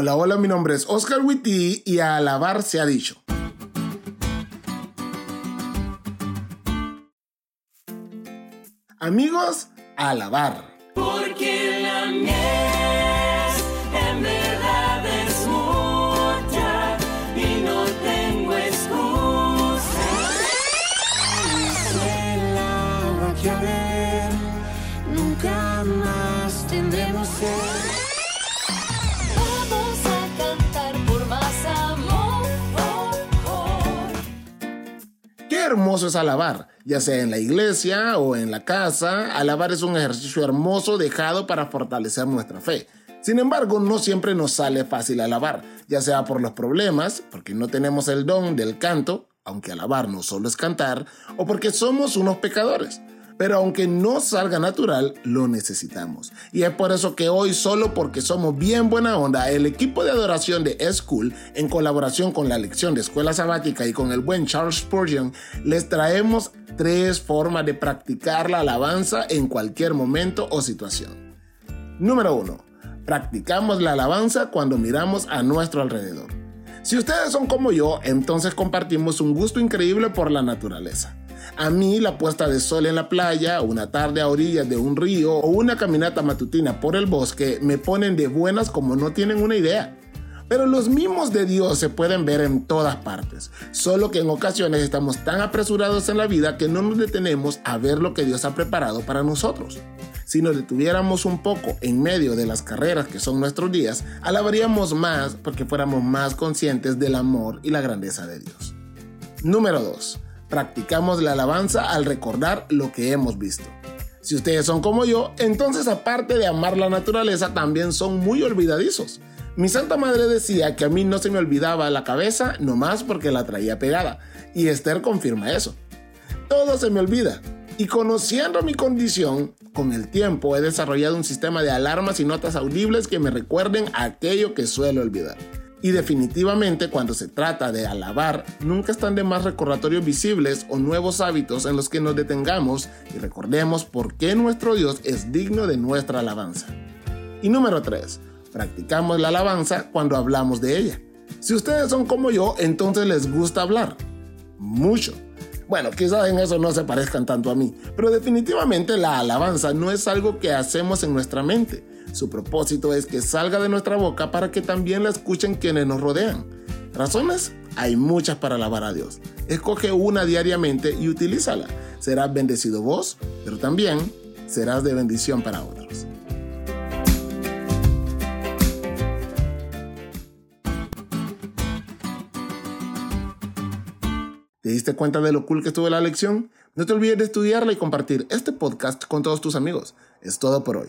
Hola, hola, mi nombre es Oscar Witty y a alabar se ha dicho. Amigos, a alabar. Porque la mies en verdad es mucha y no tengo excusa. el agua que a ver, nunca más tendremos sed. Hermoso es alabar, ya sea en la iglesia o en la casa. Alabar es un ejercicio hermoso dejado para fortalecer nuestra fe. Sin embargo, no siempre nos sale fácil alabar, ya sea por los problemas, porque no tenemos el don del canto, aunque alabar no solo es cantar, o porque somos unos pecadores. Pero aunque no salga natural, lo necesitamos. Y es por eso que hoy, solo porque somos bien buena onda, el equipo de adoración de E-School, en colaboración con la lección de escuela sabática y con el buen Charles Spurgeon, les traemos tres formas de practicar la alabanza en cualquier momento o situación. Número 1. Practicamos la alabanza cuando miramos a nuestro alrededor. Si ustedes son como yo, entonces compartimos un gusto increíble por la naturaleza. A mí la puesta de sol en la playa, una tarde a orillas de un río o una caminata matutina por el bosque me ponen de buenas como no tienen una idea. Pero los mimos de Dios se pueden ver en todas partes, solo que en ocasiones estamos tan apresurados en la vida que no nos detenemos a ver lo que Dios ha preparado para nosotros. Si nos detuviéramos un poco en medio de las carreras que son nuestros días, alabaríamos más porque fuéramos más conscientes del amor y la grandeza de Dios. Número 2. Practicamos la alabanza al recordar lo que hemos visto. Si ustedes son como yo, entonces aparte de amar la naturaleza, también son muy olvidadizos. Mi santa madre decía que a mí no se me olvidaba la cabeza nomás porque la traía pegada, y Esther confirma eso. Todo se me olvida, y conociendo mi condición, con el tiempo he desarrollado un sistema de alarmas y notas audibles que me recuerden aquello que suelo olvidar. Y definitivamente cuando se trata de alabar, nunca están de más recordatorios visibles o nuevos hábitos en los que nos detengamos y recordemos por qué nuestro Dios es digno de nuestra alabanza. Y número 3. Practicamos la alabanza cuando hablamos de ella. Si ustedes son como yo, entonces les gusta hablar. Mucho. Bueno, quizás en eso no se parezcan tanto a mí, pero definitivamente la alabanza no es algo que hacemos en nuestra mente. Su propósito es que salga de nuestra boca para que también la escuchen quienes nos rodean. ¿Razones? Hay muchas para alabar a Dios. Escoge una diariamente y utilízala. Serás bendecido vos, pero también serás de bendición para otros. ¿Te diste cuenta de lo cool que estuvo la lección? No te olvides de estudiarla y compartir este podcast con todos tus amigos. Es todo por hoy,